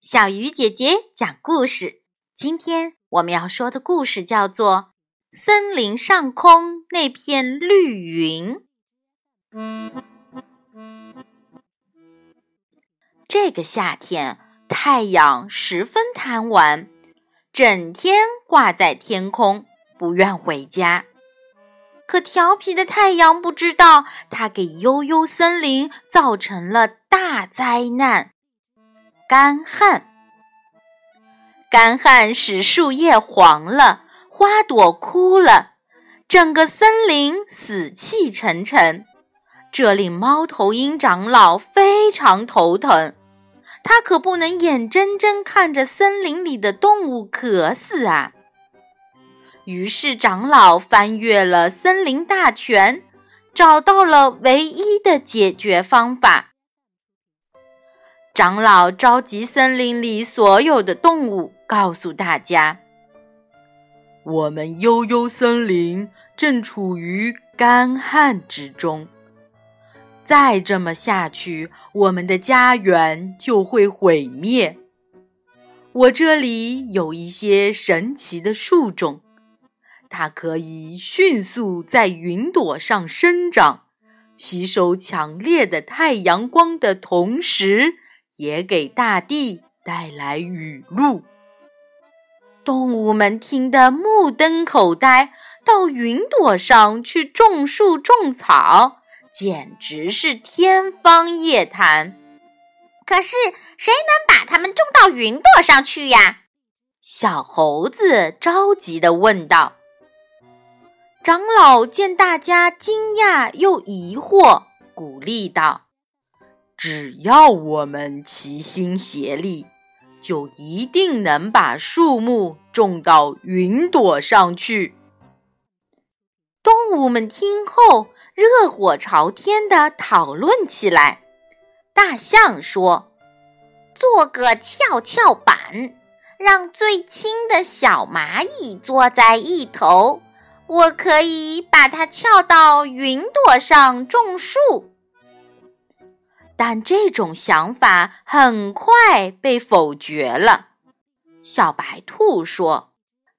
小鱼姐姐讲故事。今天我们要说的故事叫做《森林上空那片绿云》。这个夏天，太阳十分贪玩，整天挂在天空，不愿回家。可调皮的太阳不知道，它给悠悠森林造成了大灾难——干旱。干旱使树叶黄了，花朵枯了，整个森林死气沉沉，这令猫头鹰长老非常头疼。他可不能眼睁睁看着森林里的动物渴死啊！于是，长老翻阅了森林大全，找到了唯一的解决方法。长老召集森林里所有的动物，告诉大家：“我们悠悠森林正处于干旱之中，再这么下去，我们的家园就会毁灭。我这里有一些神奇的树种。”它可以迅速在云朵上生长，吸收强烈的太阳光的同时，也给大地带来雨露。动物们听得目瞪口呆，到云朵上去种树种草，简直是天方夜谭。可是，谁能把它们种到云朵上去呀？小猴子着急地问道。长老见大家惊讶又疑惑，鼓励道：“只要我们齐心协力，就一定能把树木种到云朵上去。”动物们听后，热火朝天地讨论起来。大象说：“做个跷跷板，让最轻的小蚂蚁坐在一头。”我可以把它翘到云朵上种树，但这种想法很快被否决了。小白兔说：“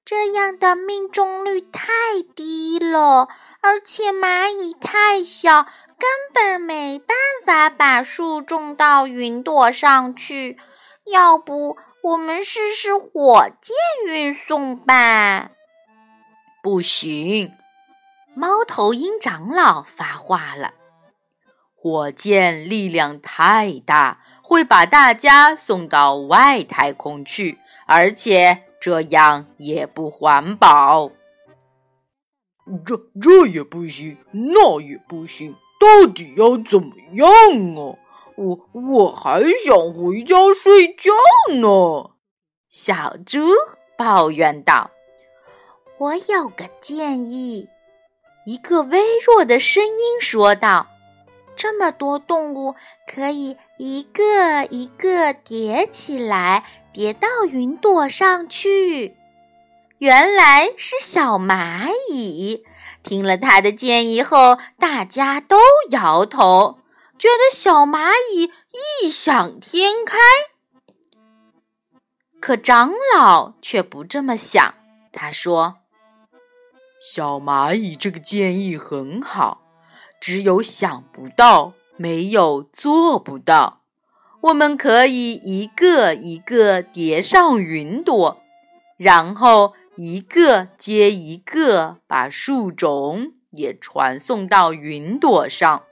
这样的命中率太低了，而且蚂蚁太小，根本没办法把树种到云朵上去。要不，我们试试火箭运送吧？”不行，猫头鹰长老发话了。火箭力量太大，会把大家送到外太空去，而且这样也不环保。这这也不行，那也不行，到底要怎么样啊？我我还想回家睡觉呢。小猪抱怨道。我有个建议，一个微弱的声音说道：“这么多动物可以一个一个叠起来，叠到云朵上去。”原来是小蚂蚁。听了他的建议后，大家都摇头，觉得小蚂蚁异想天开。可长老却不这么想，他说。小蚂蚁这个建议很好，只有想不到，没有做不到。我们可以一个一个叠上云朵，然后一个接一个把树种也传送到云朵上。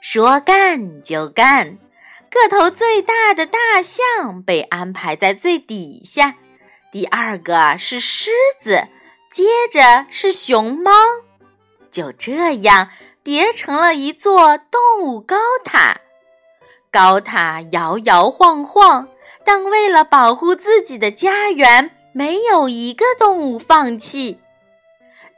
说干就干，个头最大的大象被安排在最底下，第二个是狮子。接着是熊猫，就这样叠成了一座动物高塔。高塔摇摇晃晃，但为了保护自己的家园，没有一个动物放弃。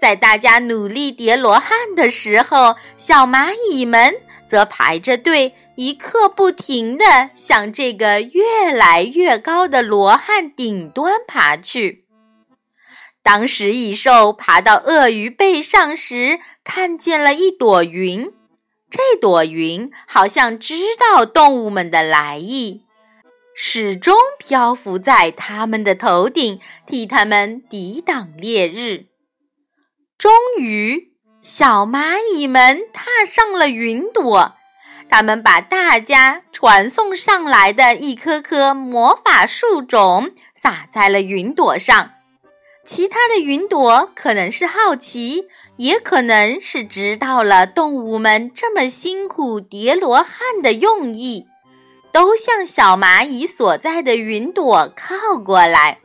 在大家努力叠罗汉的时候，小蚂蚁们则排着队，一刻不停地向这个越来越高的罗汉顶端爬去。当食蚁兽爬到鳄鱼背上时，看见了一朵云。这朵云好像知道动物们的来意，始终漂浮在他们的头顶，替他们抵挡烈日。终于，小蚂蚁们踏上了云朵，他们把大家传送上来的一颗颗魔法树种撒在了云朵上。其他的云朵可能是好奇，也可能是知道了动物们这么辛苦叠罗汉的用意。都向小蚂蚁所在的云朵靠过来，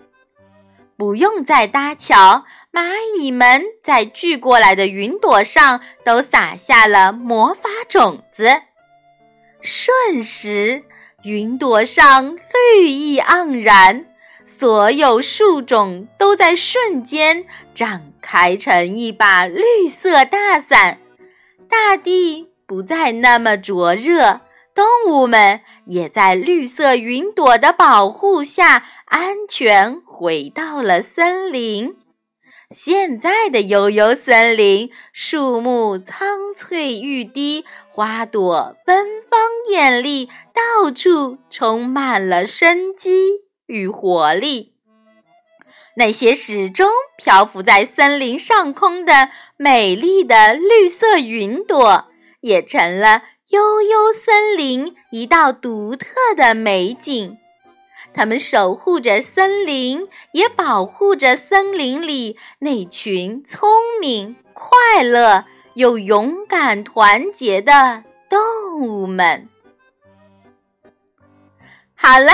不用再搭桥。蚂蚁们在聚过来的云朵上都撒下了魔法种子，瞬时，云朵上绿意盎然，所有树种都在瞬间展开成一把绿色大伞，大地不再那么灼热。动物们也在绿色云朵的保护下安全回到了森林。现在的悠悠森林，树木苍翠欲滴，花朵芬芳艳丽，到处充满了生机与活力。那些始终漂浮在森林上空的美丽的绿色云朵，也成了。悠悠森林，一道独特的美景。他们守护着森林，也保护着森林里那群聪明、快乐又勇敢、团结的动物们。好了，